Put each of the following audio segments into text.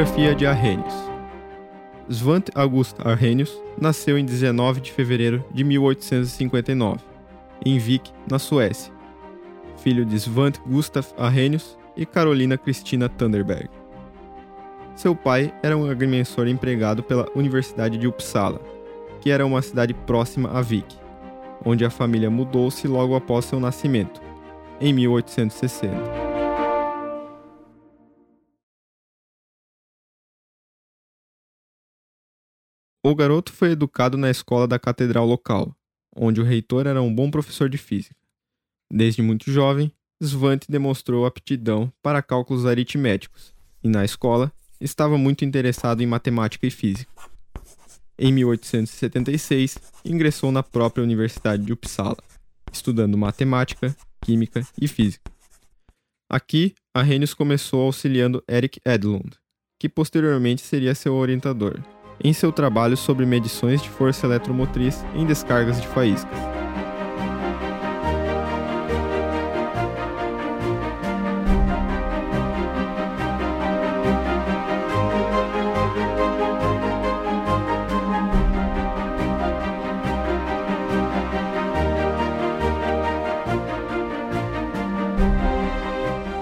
Biografia de Arrhenius Svante August Arrhenius nasceu em 19 de fevereiro de 1859, em Vik, na Suécia, filho de Svante Gustav Arrhenius e Carolina Cristina Thunderberg. Seu pai era um agrimensor empregado pela Universidade de Uppsala, que era uma cidade próxima a Vik, onde a família mudou-se logo após seu nascimento, em 1860. O garoto foi educado na escola da catedral local, onde o reitor era um bom professor de física. Desde muito jovem, Svante demonstrou aptidão para cálculos aritméticos e, na escola, estava muito interessado em matemática e física. Em 1876, ingressou na própria Universidade de Uppsala, estudando matemática, química e física. Aqui, Arrhenius começou auxiliando Eric Edlund, que posteriormente seria seu orientador em seu trabalho sobre medições de força eletromotriz em descargas de faíscas.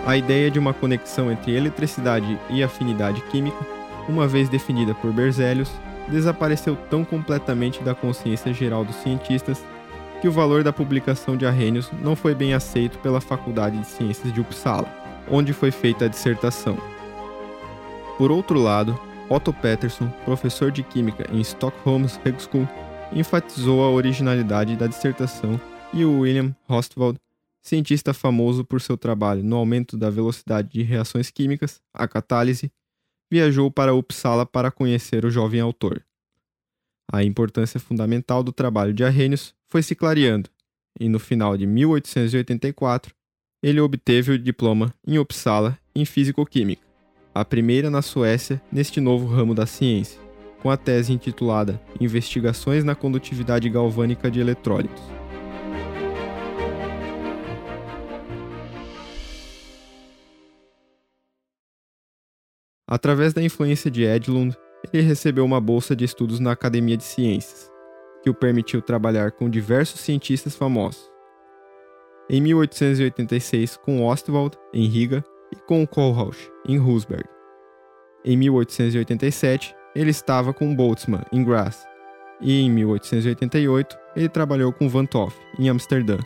A ideia de uma conexão entre eletricidade e afinidade química uma vez definida por Berzelius, desapareceu tão completamente da consciência geral dos cientistas que o valor da publicação de Arrhenius não foi bem aceito pela Faculdade de Ciências de Uppsala, onde foi feita a dissertação. Por outro lado, Otto Peterson, professor de química em Stockholm's Högskola, enfatizou a originalidade da dissertação e o William Hostwald, cientista famoso por seu trabalho no aumento da velocidade de reações químicas, a catálise viajou para Uppsala para conhecer o jovem autor. A importância fundamental do trabalho de Arrhenius foi se clareando, e no final de 1884 ele obteve o diploma em Uppsala em Físico-Química, a primeira na Suécia neste novo ramo da ciência, com a tese intitulada Investigações na Condutividade Galvânica de Eletrólitos. Através da influência de Edlund, ele recebeu uma bolsa de estudos na Academia de Ciências, que o permitiu trabalhar com diversos cientistas famosos. Em 1886 com Ostwald, em Riga, e com Kohlrausch, em Husberg. Em 1887, ele estava com Boltzmann, em Graz, e em 1888 ele trabalhou com Van Toff, em Amsterdã.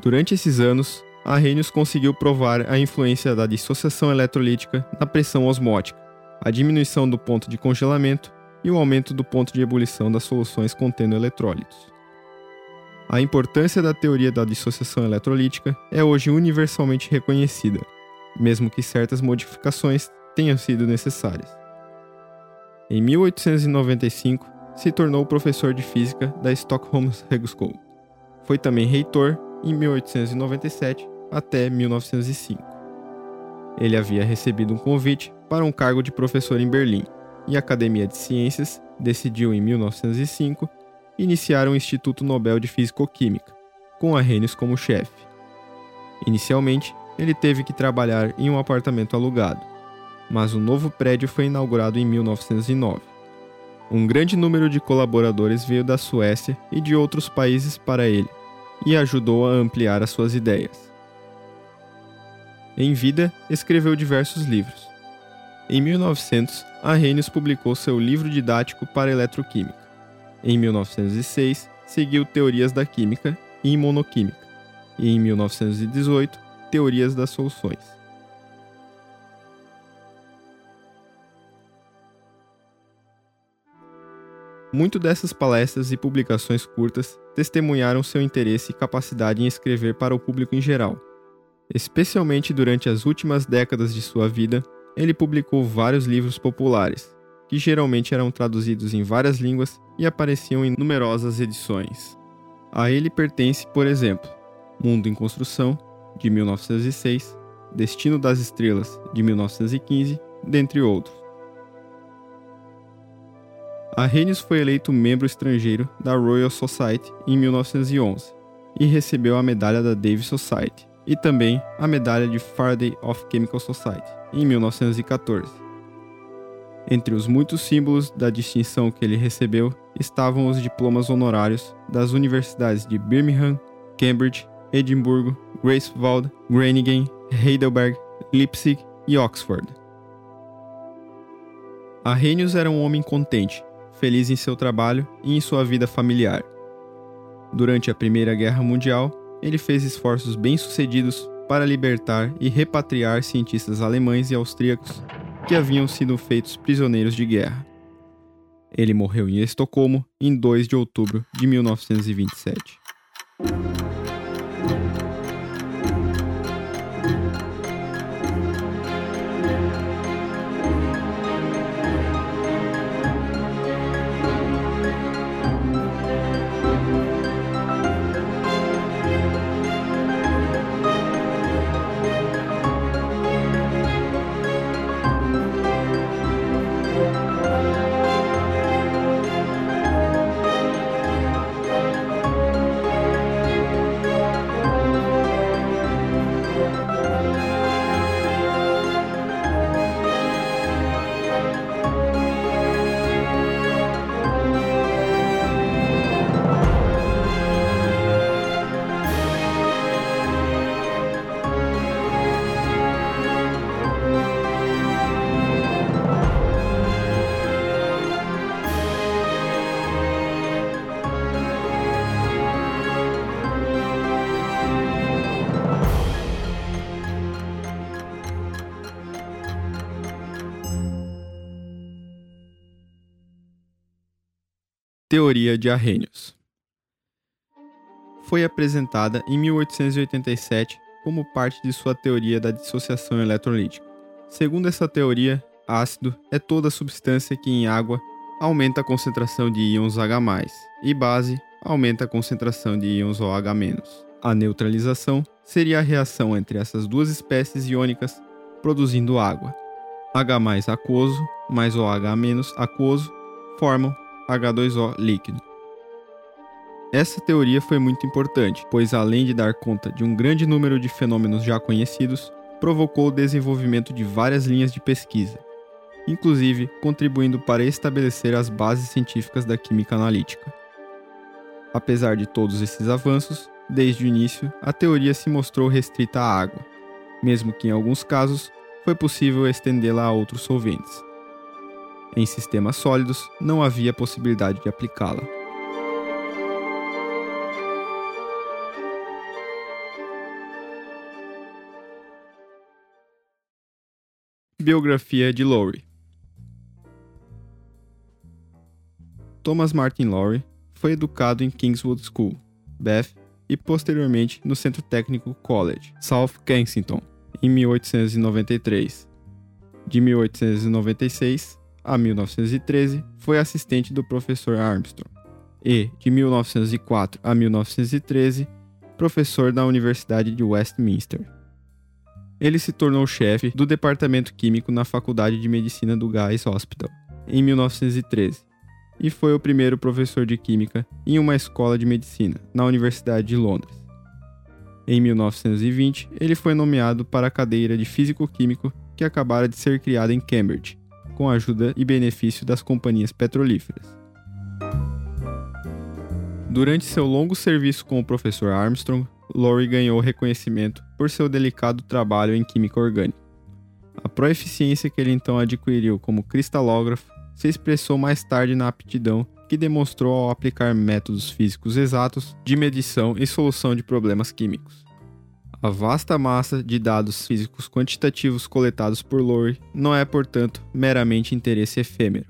Durante esses anos, Arrhenius conseguiu provar a influência da dissociação eletrolítica na pressão osmótica, a diminuição do ponto de congelamento e o aumento do ponto de ebulição das soluções contendo eletrólitos. A importância da teoria da dissociação eletrolítica é hoje universalmente reconhecida, mesmo que certas modificações tenham sido necessárias. Em 1895, se tornou professor de física da Stockholm's Högskola. Foi também reitor em 1897 até 1905. Ele havia recebido um convite para um cargo de professor em Berlim e a Academia de Ciências decidiu em 1905 iniciar um Instituto Nobel de Físico-Química, com Arrhenius como chefe. Inicialmente, ele teve que trabalhar em um apartamento alugado, mas o novo prédio foi inaugurado em 1909. Um grande número de colaboradores veio da Suécia e de outros países para ele, e ajudou a ampliar as suas ideias. Em vida, escreveu diversos livros. Em 1900, Arrhenius publicou seu livro didático para eletroquímica. Em 1906, seguiu Teorias da Química e Imunoquímica. E em 1918, Teorias das Soluções. Muito dessas palestras e publicações curtas testemunharam seu interesse e capacidade em escrever para o público em geral. Especialmente durante as últimas décadas de sua vida, ele publicou vários livros populares, que geralmente eram traduzidos em várias línguas e apareciam em numerosas edições. A ele pertence, por exemplo, Mundo em Construção, de 1906, Destino das Estrelas, de 1915, dentre outros. Arrhenius foi eleito membro estrangeiro da Royal Society em 1911 e recebeu a medalha da Davis Society e também a medalha de Faraday of Chemical Society em 1914. Entre os muitos símbolos da distinção que ele recebeu estavam os diplomas honorários das universidades de Birmingham, Cambridge, Edimburgo, Greifswald, Groningen, Heidelberg, Leipzig e Oxford. Arrhenius era um homem contente, feliz em seu trabalho e em sua vida familiar. Durante a Primeira Guerra Mundial, ele fez esforços bem-sucedidos para libertar e repatriar cientistas alemães e austríacos que haviam sido feitos prisioneiros de guerra. Ele morreu em Estocolmo em 2 de outubro de 1927. Teoria de Arrhenius foi apresentada em 1887 como parte de sua teoria da dissociação eletrolítica. Segundo essa teoria, ácido é toda substância que em água aumenta a concentração de íons H+, e base aumenta a concentração de íons OH-. A neutralização seria a reação entre essas duas espécies iônicas produzindo água. H aquoso mais OH- aquoso formam H2O líquido. Essa teoria foi muito importante, pois além de dar conta de um grande número de fenômenos já conhecidos, provocou o desenvolvimento de várias linhas de pesquisa, inclusive contribuindo para estabelecer as bases científicas da química analítica. Apesar de todos esses avanços, desde o início, a teoria se mostrou restrita à água, mesmo que em alguns casos foi possível estendê-la a outros solventes. Em sistemas sólidos, não havia possibilidade de aplicá-la. Biografia de Lowry Thomas Martin Lowry foi educado em Kingswood School, Bath e posteriormente no Centro Técnico College, South Kensington, em 1893. De 1896 a 1913, foi assistente do professor Armstrong e, de 1904 a 1913, professor da Universidade de Westminster. Ele se tornou chefe do Departamento Químico na Faculdade de Medicina do Guy's Hospital em 1913 e foi o primeiro professor de Química em uma escola de medicina na Universidade de Londres. Em 1920, ele foi nomeado para a cadeira de Físico-Químico que acabara de ser criada em Cambridge, com a ajuda e benefício das companhias petrolíferas. Durante seu longo serviço com o professor Armstrong, Lowry ganhou reconhecimento por seu delicado trabalho em química orgânica. A proeficiência que ele então adquiriu como cristalógrafo se expressou mais tarde na aptidão que demonstrou ao aplicar métodos físicos exatos de medição e solução de problemas químicos. A vasta massa de dados físicos quantitativos coletados por Lowry não é, portanto, meramente interesse efêmero,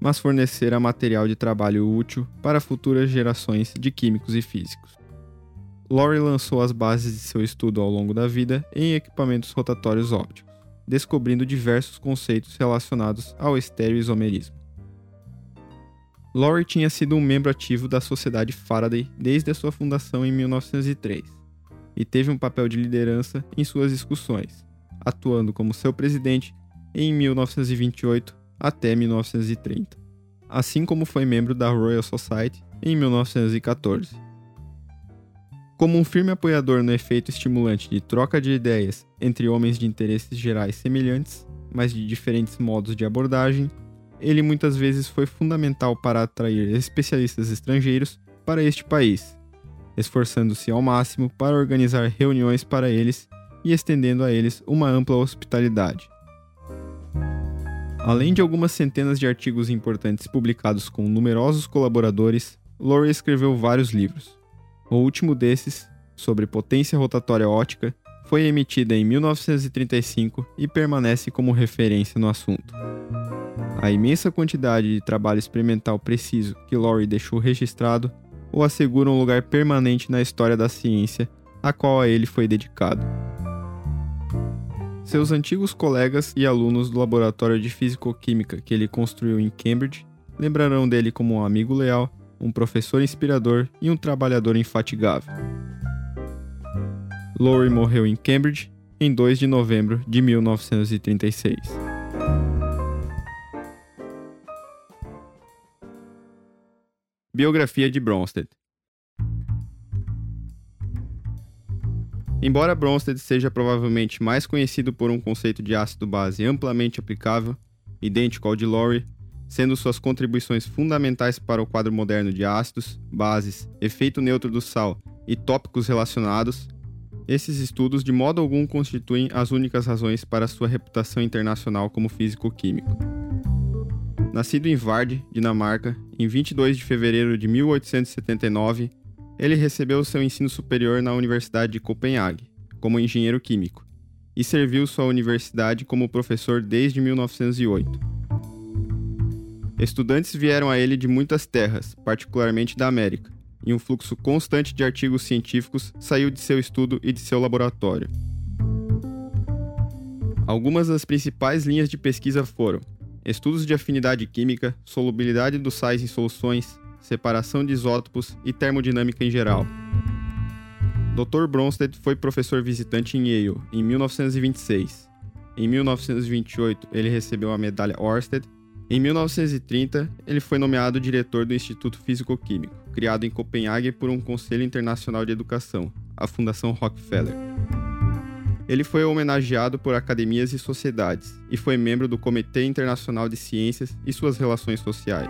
mas fornecerá material de trabalho útil para futuras gerações de químicos e físicos. Lowry lançou as bases de seu estudo ao longo da vida em equipamentos rotatórios ópticos, descobrindo diversos conceitos relacionados ao estereoisomerismo. Lowry tinha sido um membro ativo da Sociedade Faraday desde a sua fundação em 1903 e teve um papel de liderança em suas discussões, atuando como seu presidente em 1928 até 1930, assim como foi membro da Royal Society em 1914. Como um firme apoiador no efeito estimulante de troca de ideias entre homens de interesses gerais semelhantes, mas de diferentes modos de abordagem, ele muitas vezes foi fundamental para atrair especialistas estrangeiros para este país, esforçando-se ao máximo para organizar reuniões para eles e estendendo a eles uma ampla hospitalidade. Além de algumas centenas de artigos importantes publicados com numerosos colaboradores, Lowry escreveu vários livros. O último desses, sobre potência rotatória ótica, foi emitida em 1935 e permanece como referência no assunto. A imensa quantidade de trabalho experimental preciso que Lowry deixou registrado o assegura um lugar permanente na história da ciência a qual a ele foi dedicado. Seus antigos colegas e alunos do laboratório de físico-química que ele construiu em Cambridge lembrarão dele como um amigo leal, um professor inspirador e um trabalhador infatigável. Lowry morreu em Cambridge em 2 de novembro de 1936. Biografia de Bronsted Embora Bronsted seja provavelmente mais conhecido por um conceito de ácido-base amplamente aplicável, idêntico ao de Lowry, sendo suas contribuições fundamentais para o quadro moderno de ácidos, bases, efeito neutro do sal e tópicos relacionados, esses estudos de modo algum constituem as únicas razões para sua reputação internacional como físico-químico. Nascido em Vard, Dinamarca, em 22 de fevereiro de 1879, ele recebeu seu ensino superior na Universidade de Copenhague, como engenheiro químico, e serviu sua universidade como professor desde 1908. Estudantes vieram a ele de muitas terras, particularmente da América, e um fluxo constante de artigos científicos saiu de seu estudo e de seu laboratório. Algumas das principais linhas de pesquisa foram estudos de afinidade química, solubilidade dos sais em soluções, separação de isótopos e termodinâmica em geral. Dr. Bronsted foi professor visitante em Yale em 1926. Em 1928, ele recebeu a medalha Orsted. Em 1930, ele foi nomeado diretor do Instituto Físico-Químico, criado em Copenhague por um Conselho Internacional de Educação, a Fundação Rockefeller. Ele foi homenageado por academias e sociedades e foi membro do Comitê Internacional de Ciências e suas Relações Sociais.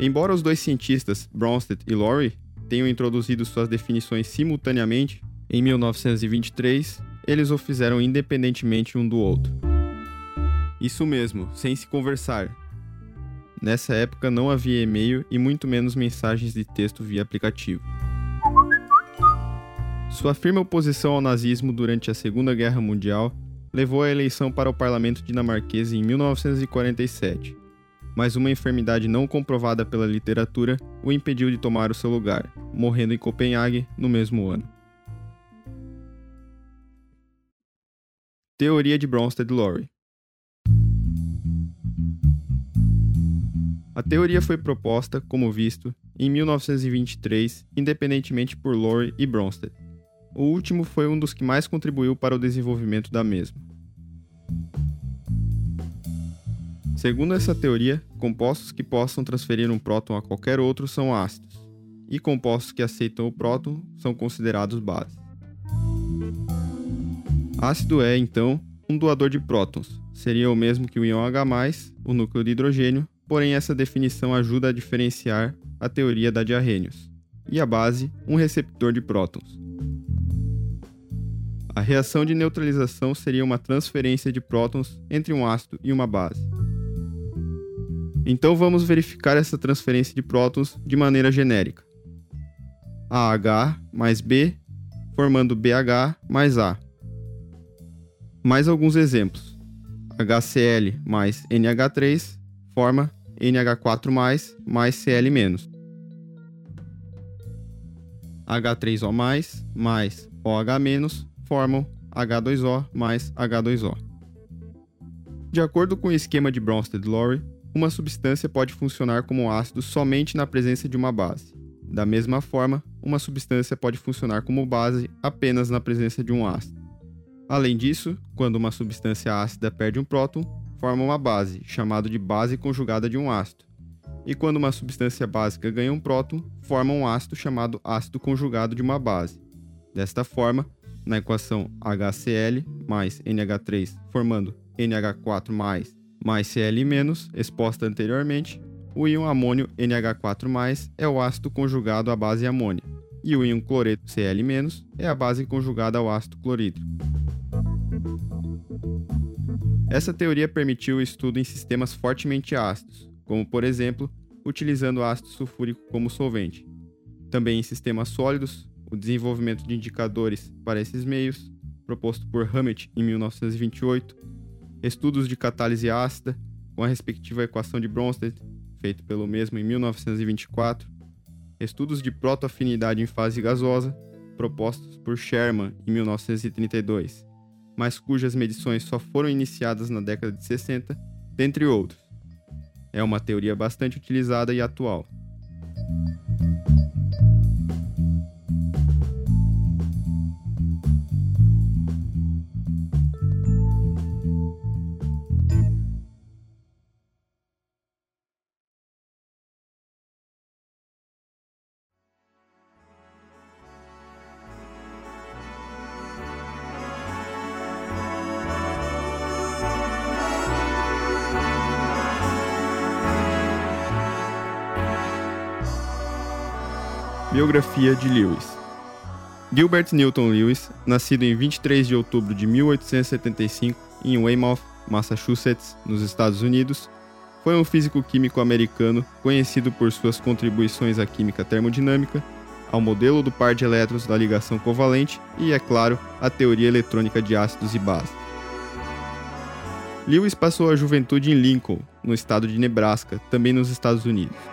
Embora os dois cientistas, Bronsted e Lowry, tenham introduzido suas definições simultaneamente, em 1923, eles o fizeram independentemente um do outro. Isso mesmo, sem se conversar. Nessa época não havia e-mail e muito menos mensagens de texto via aplicativo. Sua firme oposição ao nazismo durante a Segunda Guerra Mundial levou à eleição para o parlamento dinamarquês em 1947 mas uma enfermidade não comprovada pela literatura o impediu de tomar o seu lugar, morrendo em Copenhague no mesmo ano. Teoria de Bronsted-Lowry A teoria foi proposta, como visto, em 1923, independentemente por Lowry e Bronsted. O último foi um dos que mais contribuiu para o desenvolvimento da mesma. Segundo essa teoria, compostos que possam transferir um próton a qualquer outro são ácidos, e compostos que aceitam o próton são considerados bases. Ácido é, então, um doador de prótons, seria o mesmo que o íon H+, o núcleo de hidrogênio, porém essa definição ajuda a diferenciar a teoria da de Arrhenius, e a base, um receptor de prótons. A reação de neutralização seria uma transferência de prótons entre um ácido e uma base. Então vamos verificar essa transferência de prótons de maneira genérica. AH mais B formando BH mais A. Mais alguns exemplos. HCl mais NH3 forma NH4 mais mais Cl menos. H3O mais OH formam H2O mais H2O. De acordo com o esquema de Bronsted-Lowry, uma substância pode funcionar como ácido somente na presença de uma base. Da mesma forma, uma substância pode funcionar como base apenas na presença de um ácido. Além disso, quando uma substância ácida perde um próton, forma uma base, chamada de base conjugada de um ácido. E quando uma substância básica ganha um próton, forma um ácido chamado ácido conjugado de uma base. Desta forma, na equação HCl mais NH3 formando NH4+, mais Cl-, exposta anteriormente, o íon amônio NH4+, é o ácido conjugado à base amônia, e o íon cloreto Cl- é a base conjugada ao ácido clorídrico. Essa teoria permitiu o estudo em sistemas fortemente ácidos, como por exemplo, utilizando ácido sulfúrico como solvente. Também em sistemas sólidos, o desenvolvimento de indicadores para esses meios, proposto por Hammett em 1928, estudos de catálise ácida, com a respectiva equação de Bronsted, feito pelo mesmo em 1924, estudos de protoafinidade em fase gasosa, propostos por Sherman em 1932, mas cujas medições só foram iniciadas na década de 60, dentre outros. É uma teoria bastante utilizada e atual. Biografia de Lewis Gilbert Newton Lewis, nascido em 23 de outubro de 1875 em Weymouth, Massachusetts, nos Estados Unidos, foi um físico-químico americano conhecido por suas contribuições à química termodinâmica, ao modelo do par de elétrons da ligação covalente e, é claro, à teoria eletrônica de ácidos e bases. Lewis passou a juventude em Lincoln, no estado de Nebraska, também nos Estados Unidos.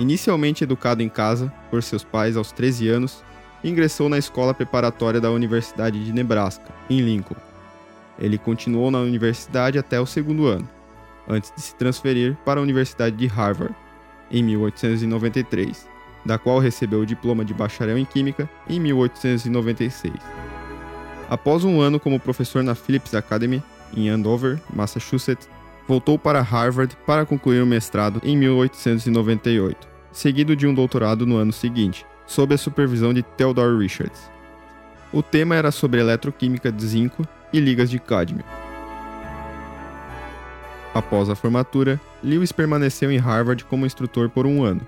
Inicialmente educado em casa por seus pais aos 13 anos, ingressou na escola preparatória da Universidade de Nebraska, em Lincoln. Ele continuou na universidade até o segundo ano, antes de se transferir para a Universidade de Harvard, em 1893, da qual recebeu o diploma de bacharel em Química em 1896. Após um ano como professor na Phillips Academy, em Andover, Massachusetts, voltou para Harvard para concluir o mestrado em 1898, seguido de um doutorado no ano seguinte, sob a supervisão de Theodore Richards. O tema era sobre eletroquímica de zinco e ligas de cádmio. Após a formatura, Lewis permaneceu em Harvard como instrutor por um ano.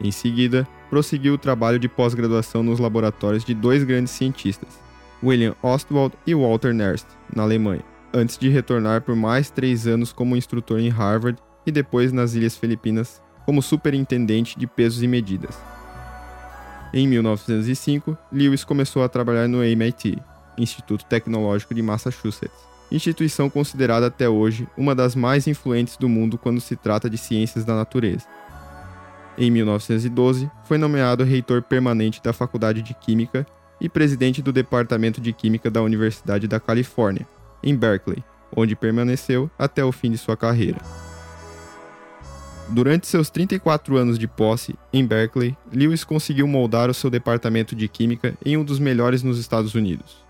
Em seguida, prosseguiu o trabalho de pós-graduação nos laboratórios de dois grandes cientistas, William Ostwald e Walter Nernst, na Alemanha antes de retornar por mais três anos como instrutor em Harvard e depois nas Ilhas Filipinas como superintendente de pesos e medidas. Em 1905, Lewis começou a trabalhar no MIT, Instituto Tecnológico de Massachusetts, instituição considerada até hoje uma das mais influentes do mundo quando se trata de ciências da natureza. Em 1912, foi nomeado reitor permanente da Faculdade de Química e presidente do Departamento de Química da Universidade da Califórnia, em Berkeley, onde permaneceu até o fim de sua carreira. Durante seus 34 anos de posse em Berkeley, Lewis conseguiu moldar o seu departamento de química em um dos melhores nos Estados Unidos.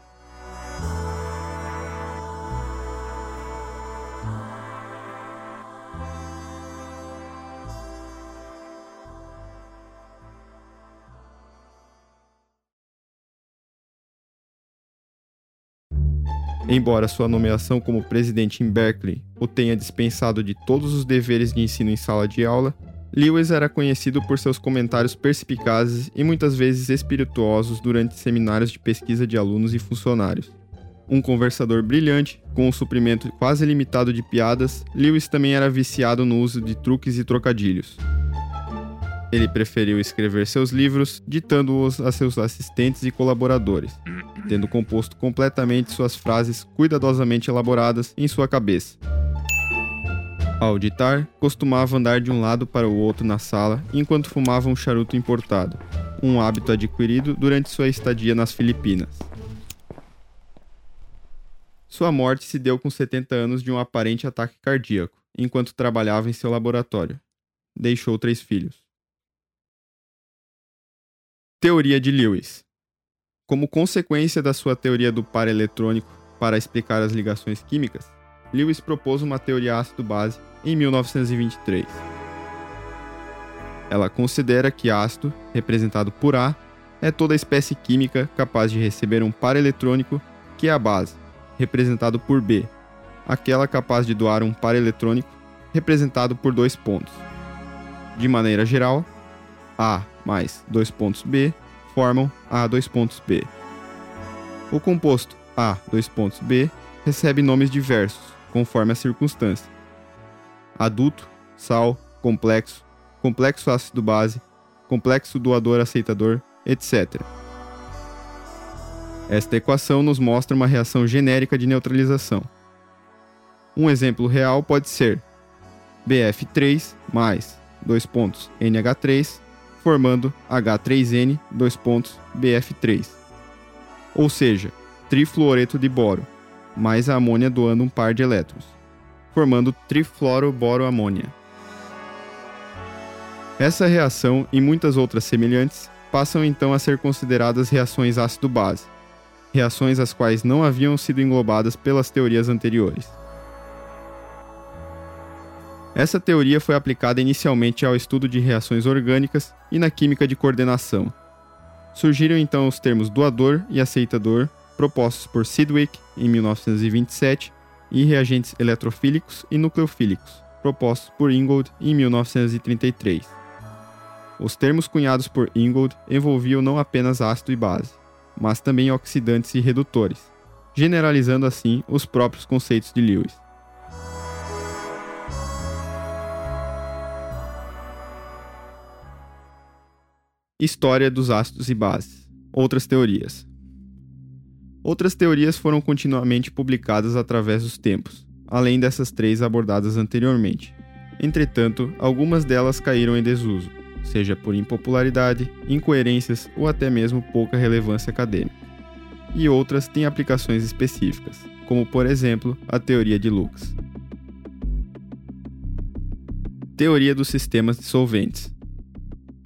Embora sua nomeação como presidente em Berkeley o tenha dispensado de todos os deveres de ensino em sala de aula, Lewis era conhecido por seus comentários perspicazes e muitas vezes espirituosos durante seminários de pesquisa de alunos e funcionários. Um conversador brilhante, com um suprimento quase limitado de piadas, Lewis também era viciado no uso de truques e trocadilhos. Ele preferiu escrever seus livros, ditando-os a seus assistentes e colaboradores, tendo composto completamente suas frases cuidadosamente elaboradas em sua cabeça. Ao ditar, costumava andar de um lado para o outro na sala enquanto fumava um charuto importado, um hábito adquirido durante sua estadia nas Filipinas. Sua morte se deu com 70 anos de um aparente ataque cardíaco, enquanto trabalhava em seu laboratório. Deixou três filhos. Teoria de Lewis. Como consequência da sua teoria do par eletrônico para explicar as ligações químicas, Lewis propôs uma teoria ácido-base em 1923. Ela considera que ácido, representado por A, é toda espécie química capaz de receber um par eletrônico, que é a base, representado por B, aquela capaz de doar um par eletrônico representado por dois pontos. De maneira geral, A mais dois pontos B formam A dois pontos B. O composto A dois pontos B recebe nomes diversos, conforme a circunstância. Adulto, sal, complexo, complexo ácido-base, complexo doador-aceitador, etc. Esta equação nos mostra uma reação genérica de neutralização. Um exemplo real pode ser BF3 mais dois pontos NH3 formando H3N dois pontos BF3. Ou seja, trifluoreto de boro mais a amônia doando um par de elétrons, formando trifluoroboroamônia. Essa reação e muitas outras semelhantes passam então a ser consideradas reações ácido-base, reações as quais não haviam sido englobadas pelas teorias anteriores. Essa teoria foi aplicada inicialmente ao estudo de reações orgânicas e na química de coordenação. Surgiram então os termos doador e aceitador, propostos por Sidwick em 1927, e reagentes eletrofílicos e nucleofílicos, propostos por Ingold em 1933. Os termos cunhados por Ingold envolviam não apenas ácido e base, mas também oxidantes e redutores, generalizando assim os próprios conceitos de Lewis. História dos ácidos e bases. Outras teorias. Outras teorias foram continuamente publicadas através dos tempos, além dessas três abordadas anteriormente. Entretanto, algumas delas caíram em desuso, seja por impopularidade, incoerências ou até mesmo pouca relevância acadêmica. E outras têm aplicações específicas, como por exemplo a teoria de Lucas. Teoria dos sistemas dissolventes.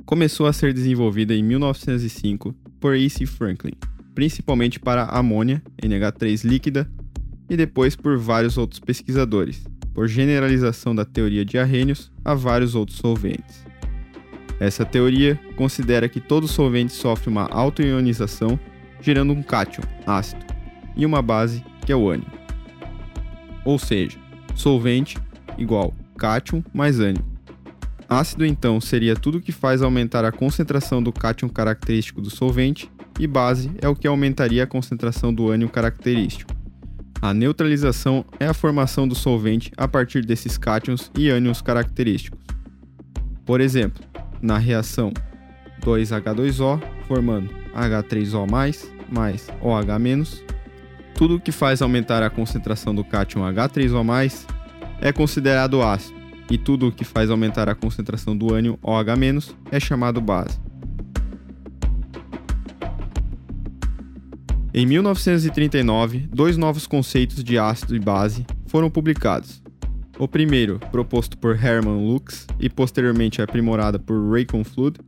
Começou a ser desenvolvida em 1905 por E.C. Franklin, principalmente para amônia, NH3 líquida, e depois por vários outros pesquisadores, por generalização da teoria de arrênios a vários outros solventes. Essa teoria considera que todo solvente sofre uma autoionização, gerando um cátion, ácido, e uma base, que é o ânion. Ou seja, solvente igual cátion mais ânion. Ácido, então, seria tudo que faz aumentar a concentração do cátion característico do solvente, e base é o que aumentaria a concentração do ânion característico. A neutralização é a formação do solvente a partir desses cátions e ânions característicos. Por exemplo, na reação 2H2O, formando H3O+, mais OH-, tudo que faz aumentar a concentração do cátion H3O+, é considerado ácido, e tudo que faz aumentar a concentração do ânion OH- é chamado base. Em 1939, dois novos conceitos de ácido e base foram publicados, o primeiro, proposto por Hermann Lux e posteriormente aprimorada por Ray Flood,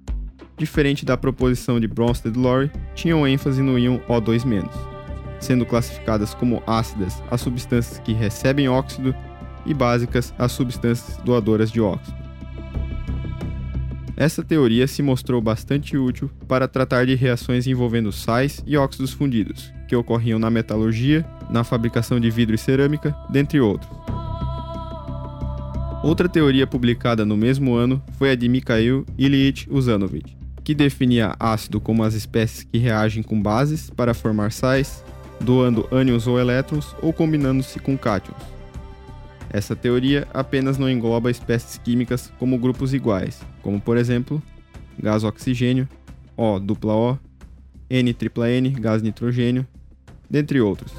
diferente da proposição de Bronsted-Lowry, tinham ênfase no íon O2-, sendo classificadas como ácidas as substâncias que recebem óxido e básicas as substâncias doadoras de óxido. Essa teoria se mostrou bastante útil para tratar de reações envolvendo sais e óxidos fundidos, que ocorriam na metalurgia, na fabricação de vidro e cerâmica, dentre outros. Outra teoria publicada no mesmo ano foi a de Mikhail Ilyich Uzanovich, que definia ácido como as espécies que reagem com bases para formar sais, doando ânions ou elétrons ou combinando-se com cátions. Essa teoria apenas não engloba espécies químicas como grupos iguais, como por exemplo, gás oxigênio, O dupla O, N tripla N, gás nitrogênio, dentre outros.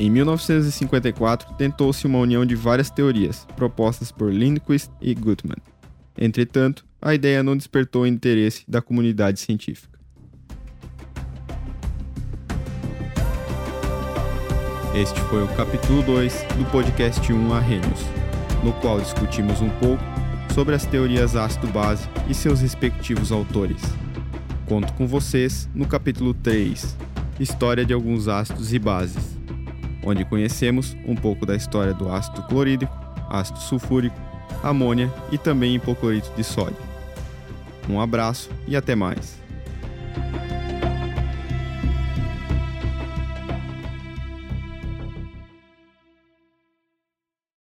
Em 1954, tentou-se uma união de várias teorias, propostas por Lindquist e Gutmann. Entretanto, a ideia não despertou o interesse da comunidade científica. Este foi o capítulo 2 do podcast 1 Arrhenius, no qual discutimos um pouco sobre as teorias ácido-base e seus respectivos autores. Conto com vocês no capítulo 3, História de alguns ácidos e bases onde conhecemos um pouco da história do ácido clorídrico, ácido sulfúrico, amônia e também hipoclorito de sódio. Um abraço e até mais.